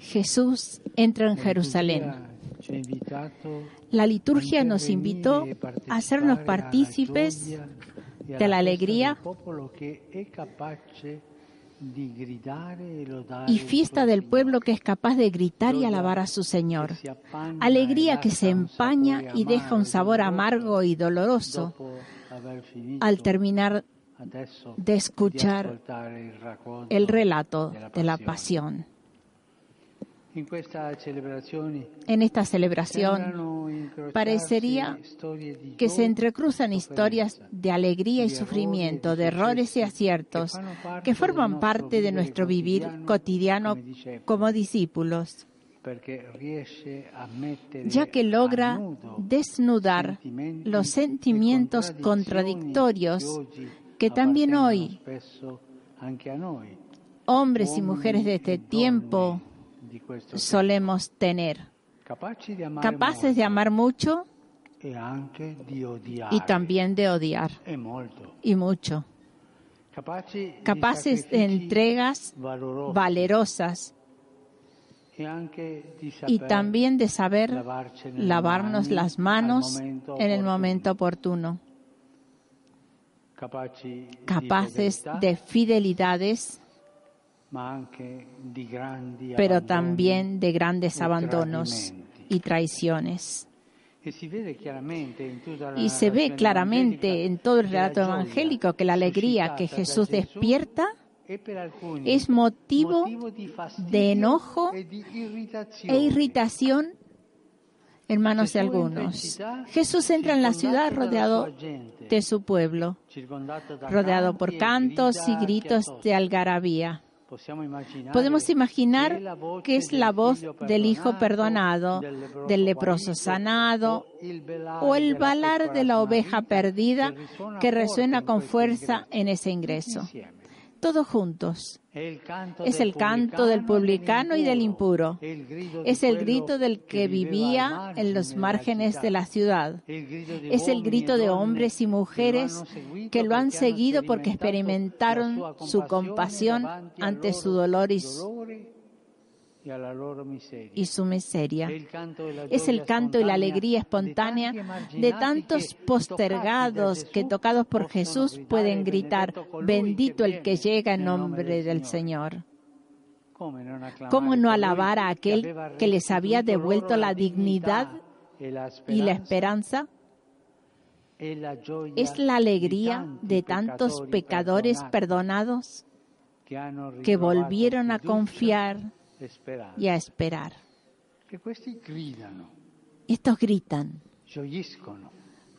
Jesús entra en Jerusalén. La liturgia nos invitó a hacernos partícipes de la alegría y fiesta del pueblo que es capaz de gritar y alabar a su Señor. Alegría que se empaña y deja un sabor amargo y doloroso al terminar de escuchar el relato de la pasión. En esta celebración parecería que se entrecruzan historias de alegría y sufrimiento, de errores y aciertos, que forman parte de nuestro vivir cotidiano como discípulos, ya que logra desnudar los sentimientos contradictorios que también hoy hombres y mujeres de este tiempo solemos tener, capaces de amar mucho y también de odiar, y mucho, capaces de entregas valerosas y también de saber lavarnos las manos en el momento oportuno, capaces de fidelidades, pero también de grandes e abandonos y traiciones. E Y se ve claramente en todo el relato evangélico que la alegría que Jesús despierta alcuni es motivo de enojo e e irritación en manos de algunos. Jesús entra en la ciudad rodeado de su pueblo, rodeado por cantos y gritos de algarabía. Podemos imaginar que es la voz del hijo perdonado, del leproso sanado o el balar de la oveja perdida que resuena con fuerza en ese ingreso. Todos juntos. Es el canto del publicano y del impuro. Es el grito del que vivía en los márgenes de la ciudad. Es el grito de hombres y mujeres que lo han seguido porque experimentaron su compasión ante su dolor y su- dolore e alla loro miseria. Y su miseria. Es el canto y la alegría espontánea de tantos postergados que tocados por Jesús pueden gritar, "Benedetto colui bendito el que llega en nombre del Señor". ¿Cómo no alabar a aquel que les había devuelto la dignidad y la speranza? esperanza? Es la alegría de tantos pecadores perdonados que volvieron a confiar. Y a esperar. Estos gritan,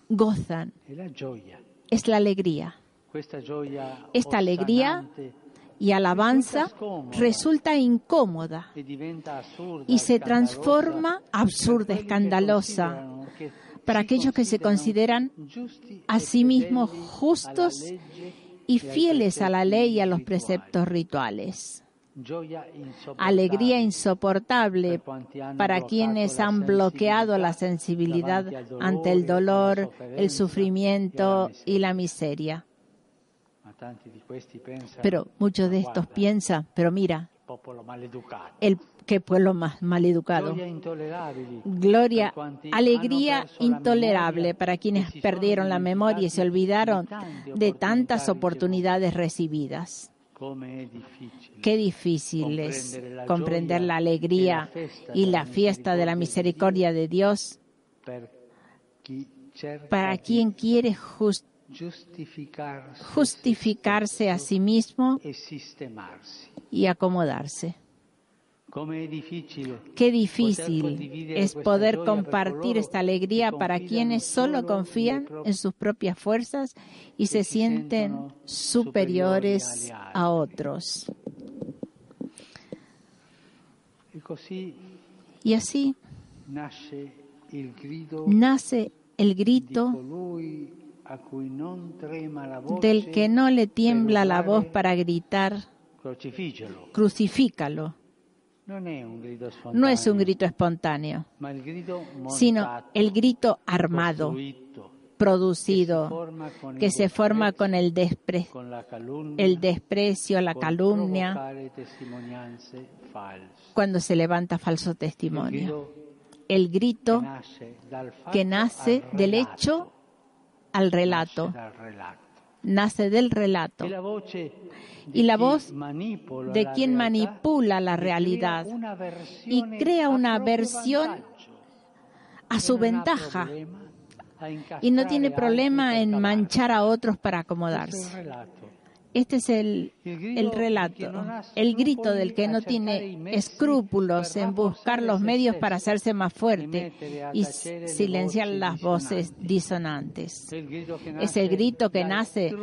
gozan, es la alegría. Esta alegría Y alabanza resulta incómoda. y se transforma absurda, escandalosa. para aquellos que se consideran a sí mismos justos y fieles a la ley y a los preceptos rituales. Alegría insoportable para quienes han bloqueado la sensibilidad ante el dolor, el sufrimiento y la miseria. Pero muchos de "Ma estos piensan, pero mira, el qué pueblo más maleducado. Gloria, alegría intolerable para quienes perdieron la memoria y se olvidaron de tantas oportunidades recibidas. Qué difícil es comprender la alegría y la fiesta de la misericordia de Dios para quien quiere justificarse a sí mismo y acomodarse. Qué poter difícil es poder compartir esta alegría para quienes solo confían en sus propias fuerzas y se si sienten superiores a otros. Y así nace el grito del que no le tiembla la voz para gritar, crucifícalo. No es un grito espontáneo, sino el grito armado, producido que se forma con el, despre el desprecio, la calumnia, cuando se levanta falso testimonio. El grito que nace del hecho al relato. Nace del relato. Y la voz de quien manipula la realidad y crea una versión a su ventaja y no tiene problema en manchar a otros para acomodarse. Este es el, relato, el grito del que no tiene escrúpulos en buscar los medios para hacerse más fuerte y silenciar las voces disonantes. Es el grito que nace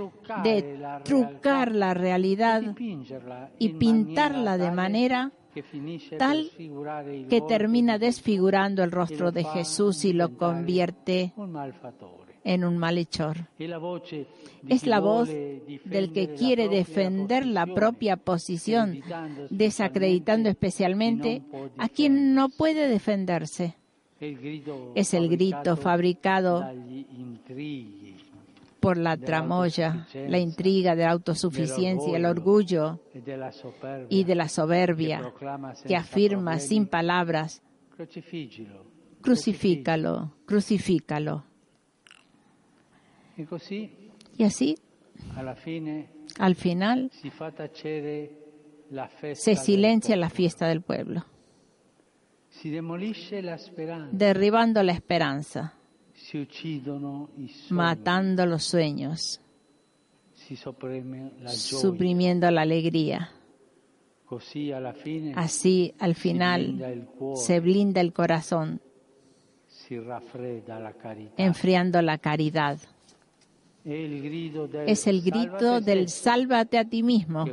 de trucar la realidad y in pintarla de manera tal que termina desfigurando el rostro de Jesús y lo convierte un malfattore. En un malhechor. Es la voz del que quiere defender la propia posición, desacreditando especialmente a quien no puede defenderse. Es el grito fabricado por la tramoya, la intriga de la autosuficiencia, el orgullo y de la soberbia que afirma sin palabras, crucifícalo, crucifícalo. Y así, al final, se silencia la fiesta del pueblo, derribando la esperanza, matando los sueños, suprimiendo la alegría. Así, al final, se blinda el corazón, enfriando la caridad. Es el grito "Salvate del te", sálvate a ti mismo,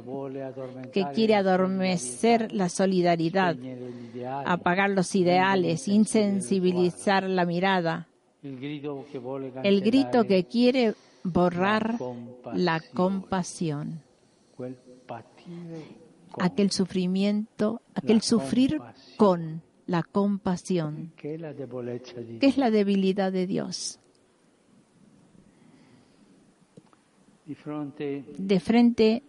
que quiere adormecer la solidaridad, apagar los ideales, insensibilizar la mirada. El grito que quiere borrar la compasión, aquel sufrimiento, aquel sufrir con la compasión, que es la debilidad de Dios. De frente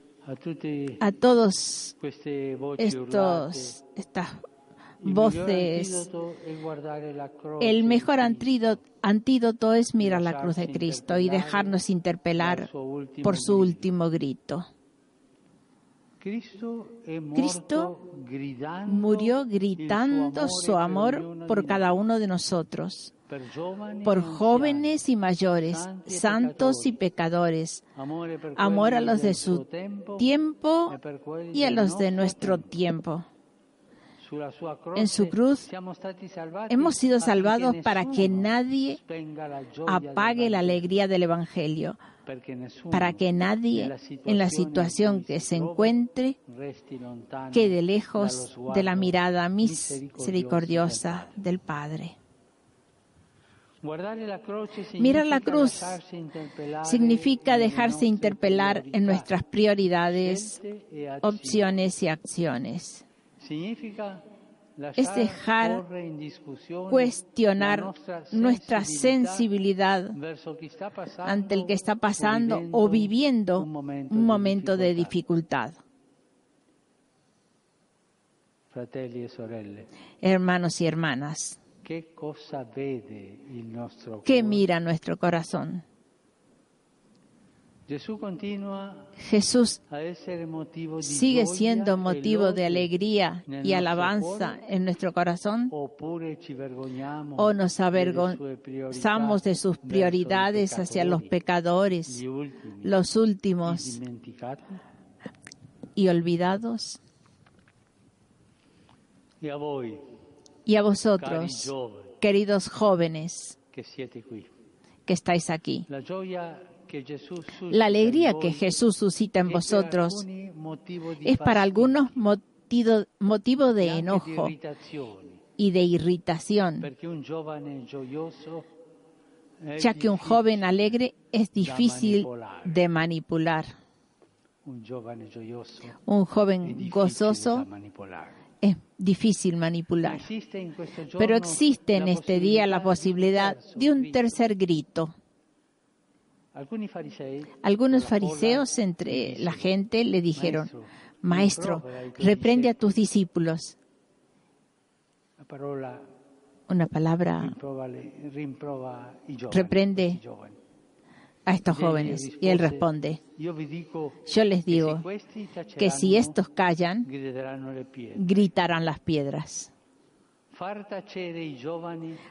a todos estos, estas voces, el mejor antídoto, es mirar la cruz de Cristo y dejarnos interpelar por su último grito. Cristo, Murió gritando su amor por cada uno de nosotros, por jóvenes y mayores, santos y pecadores, amor a los de su tiempo y a los de nuestro tiempo. En su cruz Hemos sido salvados para que nadie apague la alegría del Evangelio, para que nadie en la situación que se encuentre quede lejos de la mirada misericordiosa del Padre. del Padre. Guardare la croce Mirar la cruz Significa dejarse interpelar en nuestras prioridades, opciones y acciones. Significa Es dejar Cuestionar nuestra sensibilidad ante el que está pasando o viviendo un momento, de dificultad. E Hermanos y hermanas, ¿qué mira nuestro corazón? Jesús sigue siendo motivo de alegría y alabanza en nuestro corazón. o nos avergonzamos de sus prioridades hacia los pecadores, los últimos y olvidados. E a voi, Y a vosotros, queridos jóvenes que estáis aquí. la alegría que Jesús suscita en vosotros es para algunos motivo, de enojo y de irritación, ya que un joven alegre es difícil de manipular. un joven gozoso. Es difícil manipular. Pero existe en este día la posibilidad de un tercer grito, Algunos fariseos entre la gente le dijeron, Maestro, reprende a tus discípulos. Una palabra reprende a estos jóvenes. Y él responde, yo les digo que si estos callan, gritarán las piedras.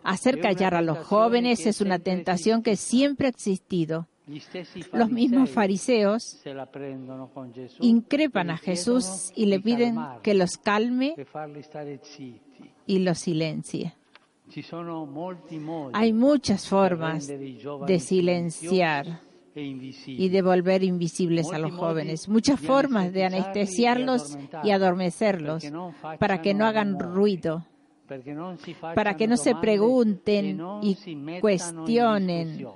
Hacer callar a los jóvenes es una tentación que siempre ha existido. Los mismos fariseos increpan a Jesús y le piden que los calme y los silencie. Hay muchas formas de silenciar y de volver invisibles a los jóvenes, muchas formas de anestesiarlos y adormecerlos para que no hagan ruido, para que no se pregunten y cuestionen.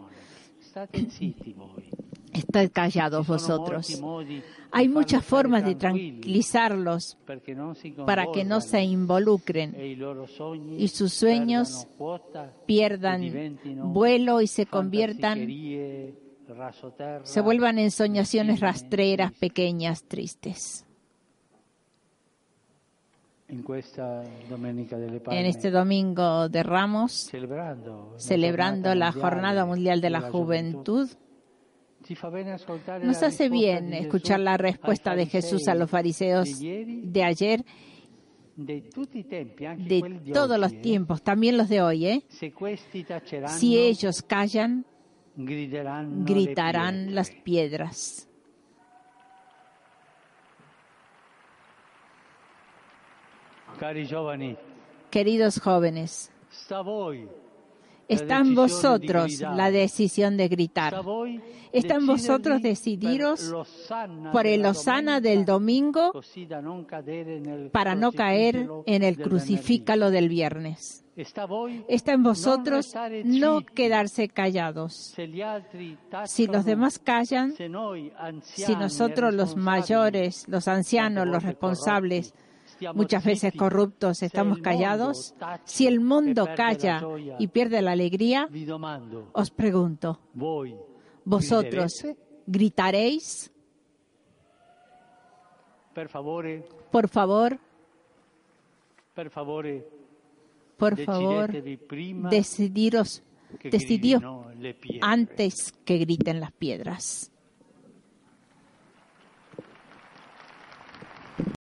Estad callados vosotros. Hay muchas formas de tranquilizarlos para que no se involucren. y sus sueños pierdan vuelo y se conviertan, se vuelvan en soñaciones rastreras, pequeñas, tristes. En este domingo de Ramos, celebrando la Jornada Mundial de la Juventud, nos hace bien escuchar la respuesta de Jesús a los fariseos de ayer, de todos los tiempos, también los de hoy. ¿eh? Si ellos callan, gritarán las piedras. Queridos jóvenes, está en vosotros la decisión de gritar. Está en vosotros decidiros por el Osana del domingo para no caer en el crucifícalo del viernes. Está en vosotros no quedarse callados. Si los demás callan, si nosotros los mayores, los ancianos, los responsables, muchas veces corruptos, estamos callados, si el mundo calla y pierde la alegría, os pregunto, ¿vosotros gritaréis? Por favor, por favor, decidiros, decidiros antes que griten las piedras.